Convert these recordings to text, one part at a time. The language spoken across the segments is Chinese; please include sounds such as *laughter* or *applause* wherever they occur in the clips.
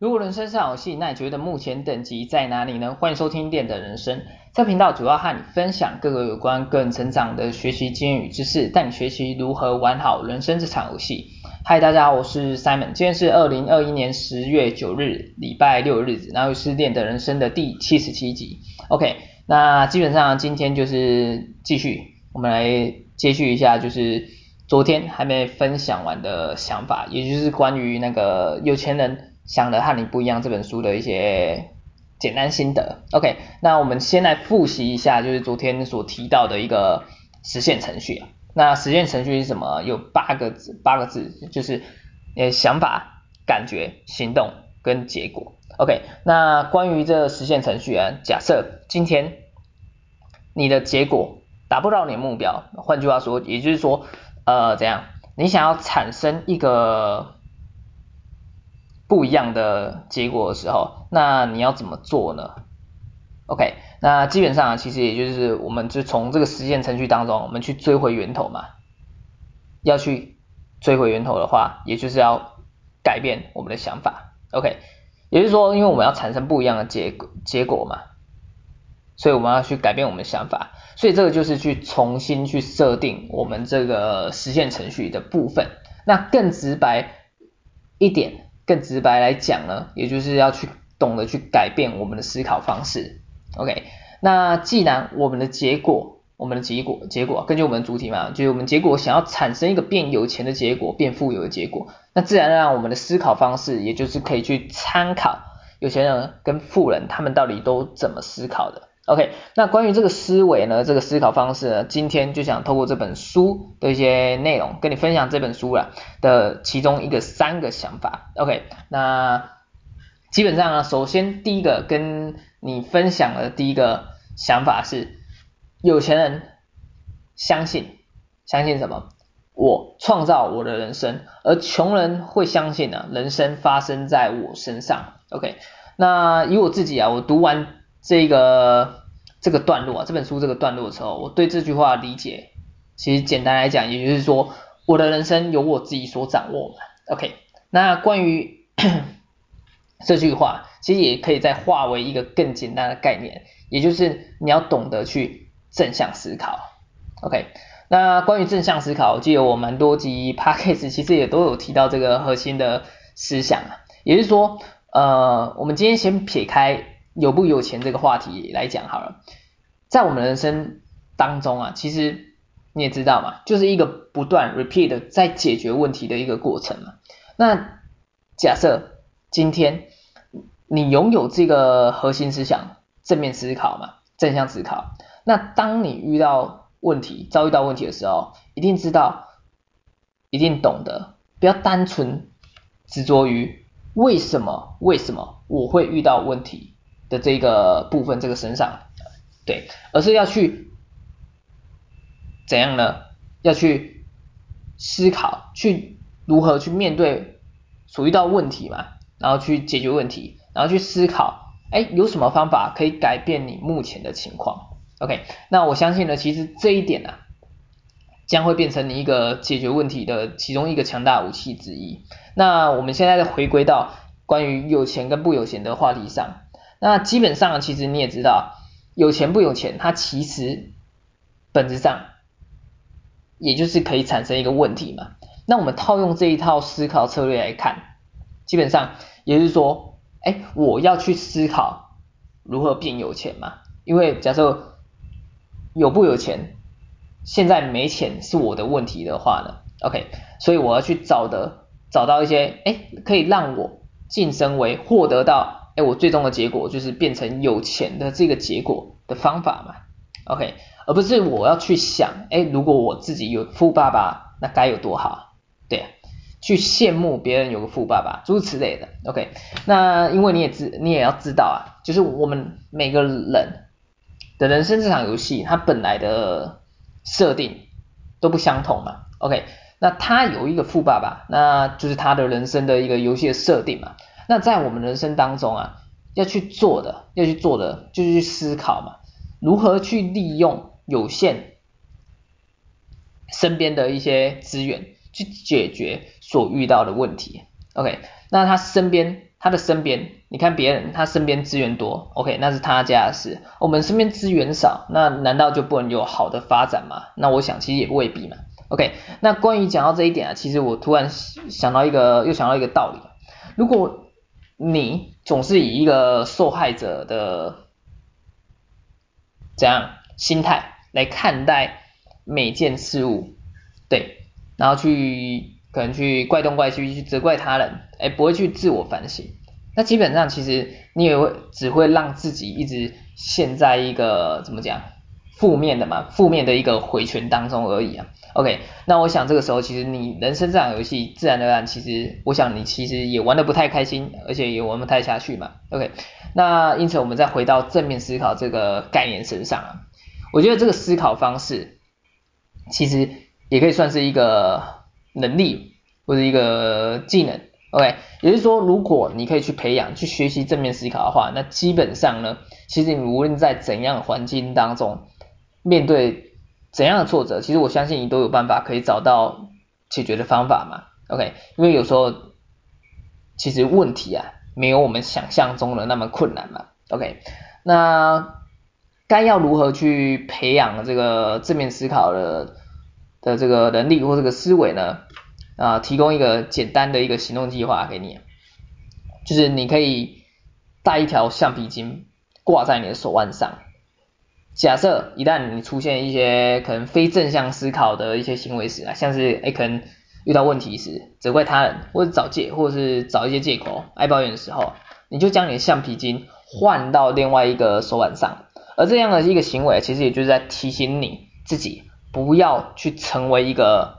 如果人生是场游戏，那你觉得目前等级在哪里呢？欢迎收听练的人生，这频道主要和你分享各个有关个人成长的学习经验与知识，带你学习如何玩好人生这场游戏。嗨，大家好，我是 Simon，今天是二零二一年十月九日，礼拜六日子，然后是练的人生的第七十七集。OK，那基本上今天就是继续，我们来接续一下，就是昨天还没分享完的想法，也就是关于那个有钱人。想的和你不一样这本书的一些简单心得。OK，那我们先来复习一下，就是昨天所提到的一个实现程序。那实现程序是什么？有八个字，八个字就是呃想法、感觉、行动跟结果。OK，那关于这实现程序啊，假设今天你的结果达不到你的目标，换句话说，也就是说呃怎样，你想要产生一个。不一样的结果的时候，那你要怎么做呢？OK，那基本上其实也就是我们就从这个实现程序当中，我们去追回源头嘛。要去追回源头的话，也就是要改变我们的想法。OK，也就是说，因为我们要产生不一样的结果结果嘛，所以我们要去改变我们的想法。所以这个就是去重新去设定我们这个实现程序的部分。那更直白一点。更直白来讲呢，也就是要去懂得去改变我们的思考方式。OK，那既然我们的结果，我们的结果，结果根据我们主题嘛，就是我们结果想要产生一个变有钱的结果，变富有的结果，那自然而然我们的思考方式，也就是可以去参考有钱人跟富人他们到底都怎么思考的。OK，那关于这个思维呢，这个思考方式呢，今天就想透过这本书的一些内容，跟你分享这本书啦的其中一个三个想法。OK，那基本上呢，首先第一个跟你分享的第一个想法是，有钱人相信相信什么？我创造我的人生，而穷人会相信呢，人生发生在我身上。OK，那以我自己啊，我读完。这个这个段落啊，这本书这个段落的时候，我对这句话理解，其实简单来讲，也就是说，我的人生由我自己所掌握嘛。OK，那关于 *coughs* 这句话，其实也可以再化为一个更简单的概念，也就是你要懂得去正向思考。OK，那关于正向思考，我记得我蛮多集 Podcast 其实也都有提到这个核心的思想啊，也就是说，呃，我们今天先撇开。有不有钱这个话题来讲好了，在我们人生当中啊，其实你也知道嘛，就是一个不断 repeat 在解决问题的一个过程嘛。那假设今天你拥有这个核心思想，正面思考嘛，正向思考，那当你遇到问题、遭遇到问题的时候，一定知道，一定懂得，不要单纯执着于为什么，为什么我会遇到问题。的这个部分，这个身上，对，而是要去怎样呢？要去思考，去如何去面对所遇到问题嘛，然后去解决问题，然后去思考，哎，有什么方法可以改变你目前的情况？OK，那我相信呢，其实这一点呢、啊，将会变成你一个解决问题的其中一个强大武器之一。那我们现在再回归到关于有钱跟不有钱的话题上。那基本上，其实你也知道，有钱不有钱，它其实本质上也就是可以产生一个问题嘛。那我们套用这一套思考策略来看，基本上也就是说，哎，我要去思考如何变有钱嘛。因为假设有不有钱，现在没钱是我的问题的话呢，OK，所以我要去找的找到一些，哎，可以让我晋升为获得到。哎，我最终的结果就是变成有钱的这个结果的方法嘛，OK，而不是我要去想，哎，如果我自己有富爸爸，那该有多好，对，去羡慕别人有个富爸爸，诸如此类的，OK，那因为你也知，你也要知道啊，就是我们每个人的人生这场游戏，它本来的设定都不相同嘛，OK，那他有一个富爸爸，那就是他的人生的一个游戏的设定嘛。那在我们人生当中啊，要去做的，要去做的，就是去思考嘛，如何去利用有限身边的一些资源，去解决所遇到的问题。OK，那他身边他的身边，你看别人他身边资源多，OK，那是他家的事。我们身边资源少，那难道就不能有好的发展吗？那我想其实也未必嘛。OK，那关于讲到这一点啊，其实我突然想到一个，又想到一个道理。如果你总是以一个受害者的怎样心态来看待每件事物，对，然后去。可能去怪东怪西，去责怪他人，哎，不会去自我反省。那基本上其实你也会只会让自己一直陷在一个怎么讲负面的嘛，负面的一个回旋当中而已啊。OK，那我想这个时候其实你人生这场游戏自然而然，其实我想你其实也玩的不太开心，而且也玩不太下去嘛。OK，那因此我们再回到正面思考这个概念身上啊，我觉得这个思考方式其实也可以算是一个。能力或者一个技能，OK，也就是说，如果你可以去培养、去学习正面思考的话，那基本上呢，其实你无论在怎样的环境当中，面对怎样的挫折，其实我相信你都有办法可以找到解决的方法嘛，OK，因为有时候其实问题啊，没有我们想象中的那么困难嘛，OK，那该要如何去培养这个正面思考的的这个能力或这个思维呢？啊，提供一个简单的一个行动计划给你，就是你可以带一条橡皮筋挂在你的手腕上。假设一旦你出现一些可能非正向思考的一些行为时啊，像是诶可能遇到问题时责怪他人，或者找借，或者是找一些借口爱抱怨的时候，你就将你的橡皮筋换到另外一个手腕上，而这样的一个行为，其实也就是在提醒你自己。不要去成为一个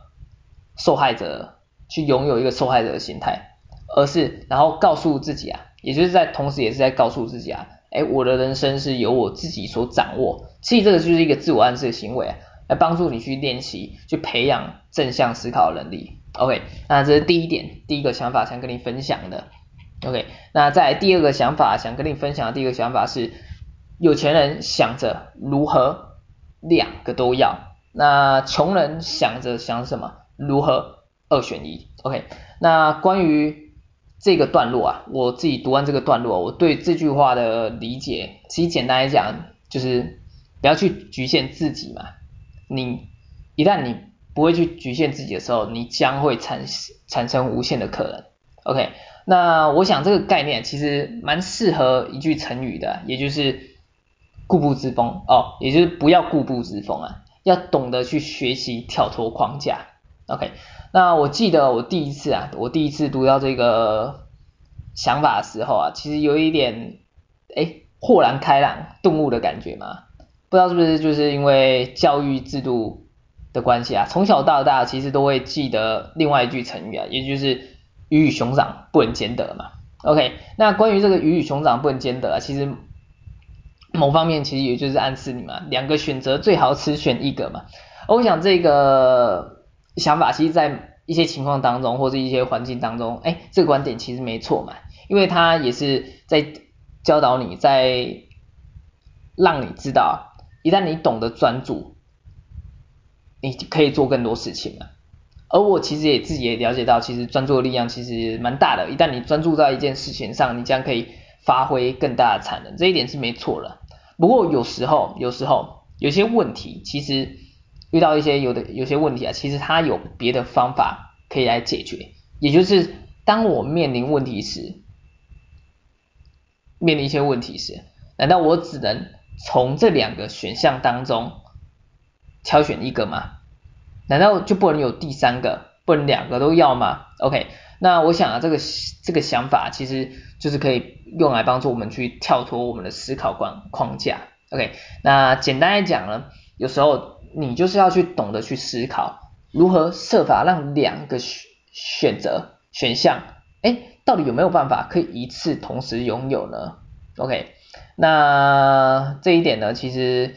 受害者，去拥有一个受害者的心态，而是然后告诉自己啊，也就是在同时也是在告诉自己啊，哎，我的人生是由我自己所掌握。其实这个就是一个自我暗示的行为，来帮助你去练习，去培养正向思考的能力。OK，那这是第一点，第一个想法想跟你分享的。OK，那在第二个想法想跟你分享的第一个想法是，有钱人想着如何两个都要。那穷人想着想什么？如何二选一？OK，那关于这个段落啊，我自己读完这个段落，我对这句话的理解，其实简单来讲，就是不要去局限自己嘛。你一旦你不会去局限自己的时候，你将会产产生无限的可能。OK，那我想这个概念其实蛮适合一句成语的，也就是固步自封哦，也就是不要固步自封啊。要懂得去学习跳脱框架，OK？那我记得我第一次啊，我第一次读到这个想法的时候啊，其实有一点哎，豁然开朗、顿悟的感觉嘛。不知道是不是就是因为教育制度的关系啊，从小到大其实都会记得另外一句成语啊，也就是鱼与熊掌不能兼得嘛。OK？那关于这个鱼与熊掌不能兼得啊，其实。某方面其实也就是暗示你嘛，两个选择最好只选一个嘛。我想这个想法其实，在一些情况当中或者一些环境当中，哎，这个观点其实没错嘛，因为他也是在教导你，在让你知道，一旦你懂得专注，你可以做更多事情嘛。而我其实也自己也了解到，其实专注的力量其实蛮大的。一旦你专注在一件事情上，你将可以发挥更大的产能，这一点是没错的。不过有时候，有时候有些问题，其实遇到一些有的有些问题啊，其实它有别的方法可以来解决。也就是当我面临问题时，面临一些问题时，难道我只能从这两个选项当中挑选一个吗？难道就不能有第三个，不能两个都要吗？OK，那我想啊，这个这个想法其实就是可以。用来帮助我们去跳脱我们的思考框框架。OK，那简单来讲呢，有时候你就是要去懂得去思考，如何设法让两个选选择选项，哎，到底有没有办法可以一次同时拥有呢？OK，那这一点呢，其实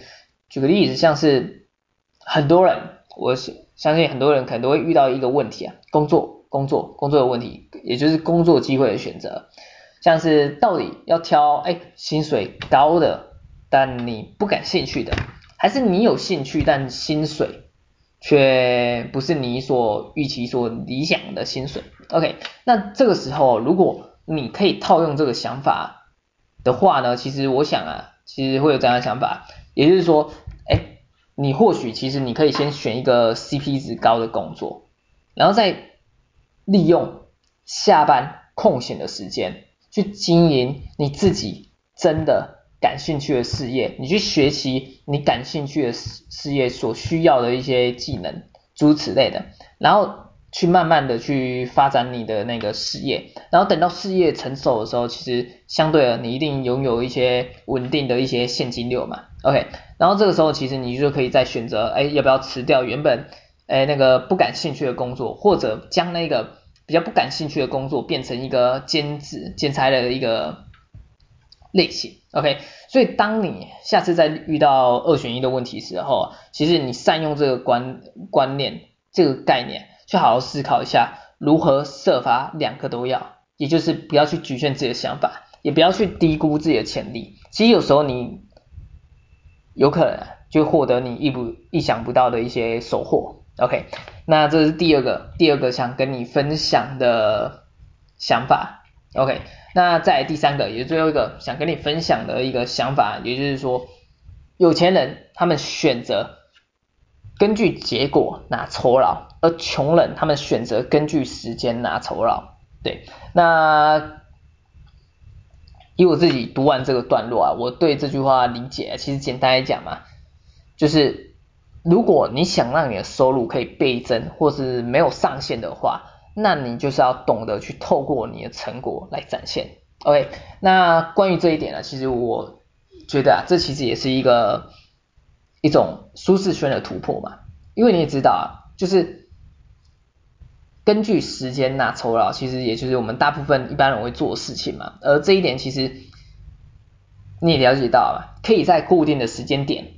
举个例子，像是很多人，我相信很多人可能都会遇到一个问题啊，工作、工作、工作的问题，也就是工作机会的选择。像是到底要挑哎薪水高的，但你不感兴趣的，还是你有兴趣但薪水却不是你所预期所理想的薪水？OK，那这个时候如果你可以套用这个想法的话呢，其实我想啊，其实会有这样的想法，也就是说，哎，你或许其实你可以先选一个 CP 值高的工作，然后再利用下班空闲的时间去经营你自己真的感兴趣的事业，你去学习你感兴趣的事业所需要的一些技能，诸如此类的，然后。去慢慢的去发展你的那个事业，然后等到事业成熟的时候，其实相对的你一定拥有一些稳定的一些现金流嘛，OK，然后这个时候其实你就可以再选择，哎，要不要辞掉原本哎那个不感兴趣的工作，或者将那个比较不感兴趣的工作变成一个兼职兼差的一个类型，OK，所以当你下次再遇到二选一的问题时候，其实你善用这个观观念这个概念。去好好思考一下，如何设法两个都要，也就是不要去局限自己的想法，也不要去低估自己的潜力。其实有时候你有可能就获得你意不意想不到的一些收获。OK，那这是第二个，第二个想跟你分享的想法。OK，那再第三个，也是最后一个想跟你分享的一个想法，也就是说，有钱人他们选择。根据结果拿酬劳，而穷人他们选择根据时间拿酬劳。对，那以我自己读完这个段落啊，我对这句话理解，其实简单来讲嘛，就是如果你想让你的收入可以倍增，或是没有上限的话，那你就是要懂得去透过你的成果来展现。OK，那关于这一点呢，其实我觉得啊，这其实也是一个。一种舒适圈的突破嘛，因为你也知道啊，就是根据时间拿酬劳，其实也就是我们大部分一般人会做的事情嘛。而这一点其实你也了解到了，可以在固定的时间点，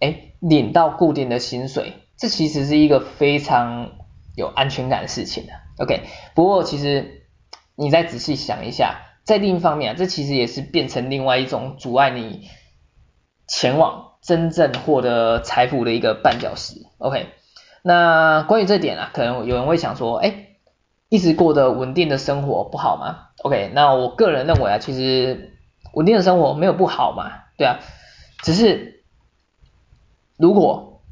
哎，领到固定的薪水，这其实是一个非常有安全感的事情的。OK，不过其实你再仔细想一下，在另一方面啊，这其实也是变成另外一种阻碍你前往。真正获得财富的一个绊脚石，OK。那关于这点啊，可能有人会想说，哎，一直过得稳定的生活不好吗？OK。那我个人认为啊，其实稳定的生活没有不好嘛，对啊，只是如果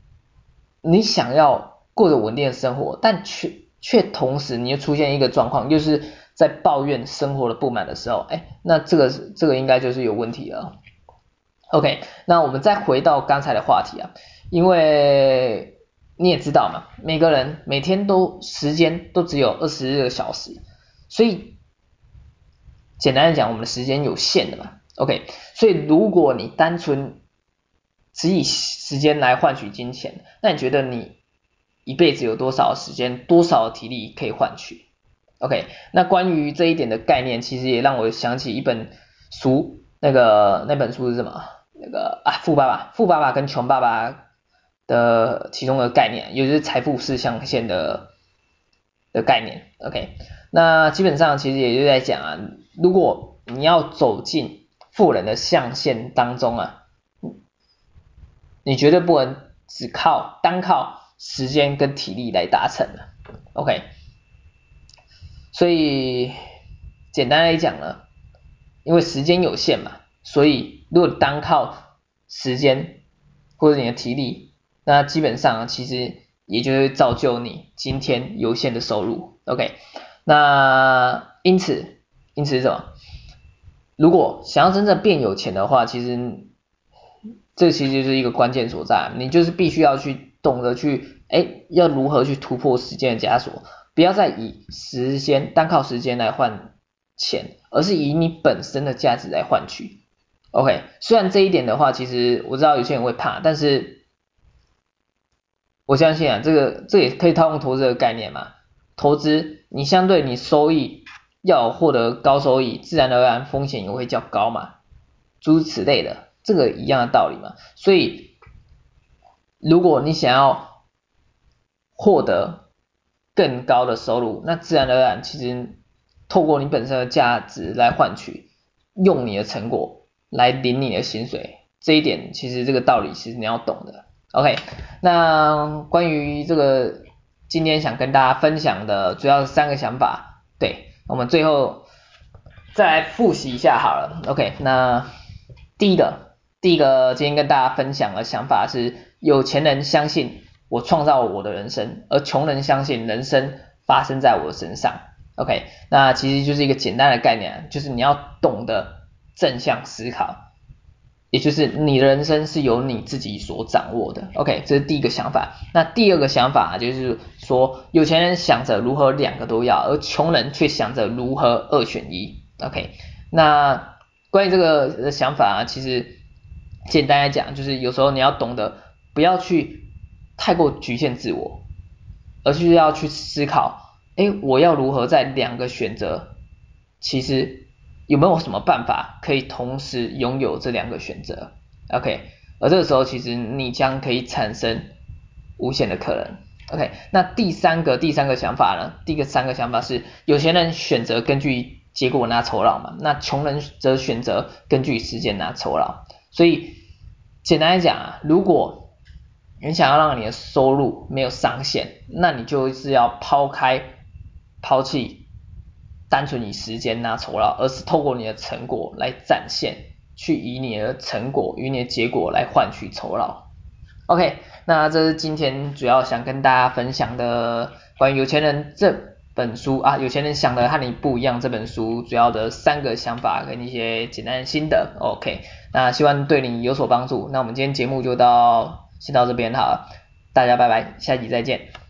你想要过着稳定的生活，但却却同时你又出现一个状况，就是在抱怨生活的不满的时候，哎，那这个这个应该就是有问题了。OK，那我们再回到刚才的话题啊，因为你也知道嘛，每个人每天都时间都只有二十二个小时，所以简单来讲，我们的时间有限的嘛。OK，所以如果你单纯只以时间来换取金钱，那你觉得你一辈子有多少时间、多少体力可以换取？OK，那关于这一点的概念，其实也让我想起一本书，那个那本书是什么？那个啊，富爸爸、富爸爸跟穷爸爸的其中的概念，也就是财富四象限的的概念。OK，那基本上其实也就在讲啊，如果你要走进富人的象限当中啊，你绝对不能只靠单靠时间跟体力来达成的。OK，所以简单来讲呢，因为时间有限嘛。所以，如果单靠时间或者你的体力，那基本上其实也就会造就你今天有限的收入。OK，那因此，因此是什么？如果想要真正变有钱的话，其实这其实就是一个关键所在。你就是必须要去懂得去，哎，要如何去突破时间的枷锁，不要再以时间单靠时间来换钱，而是以你本身的价值来换取。OK，虽然这一点的话，其实我知道有些人会怕，但是我相信啊，这个这也可以套用投资的概念嘛。投资你相对你收益要获得高收益，自然而然风险也会较高嘛，诸如此类的，这个一样的道理嘛。所以如果你想要获得更高的收入，那自然而然其实透过你本身的价值来换取，用你的成果。来领你的薪水，这一点其实这个道理其实你要懂的。OK，那关于这个今天想跟大家分享的主要是三个想法。对，我们最后再来复习一下好了，OK，那第一个，第一个今天跟大家分享的想法是，有钱人相信我创造我的人生，而穷人相信人生发生在我身上，OK，那其实就是一个简单的概念，就是你要懂得正向思考。也就是你的人生是由你自己所掌握的，OK，这是第一个想法。那第二个想法就是说，有钱人想着如何两个都要，而穷人却想着如何二选一，OK。那关于这个想法啊，其实简单来讲，就是有时候你要懂得不要去太过局限自我，而是要去思考，哎，我要如何在两个选择，其实。有没有什么办法可以同时拥有这两个选择？OK，而这个时候其实你将可以产生无限的可能。OK，那第三个第三个想法呢？第一个三个想法是有钱人选择根据结果拿酬劳嘛，那穷人则选择根据时间拿酬劳。所以简单来讲啊，如果你想要让你的收入没有上限，那你就是要抛开抛弃。单纯以时间拿酬劳，而是透过你的成果来展现，去以你的成果与你的结果来换取酬劳。OK，那这是今天主要想跟大家分享的关于有钱人这本书啊，有钱人想的和你不一样这本书主要的三个想法跟一些简单的心得。OK，那希望对你有所帮助。那我们今天节目就到先到这边好，大家拜拜，下集再见。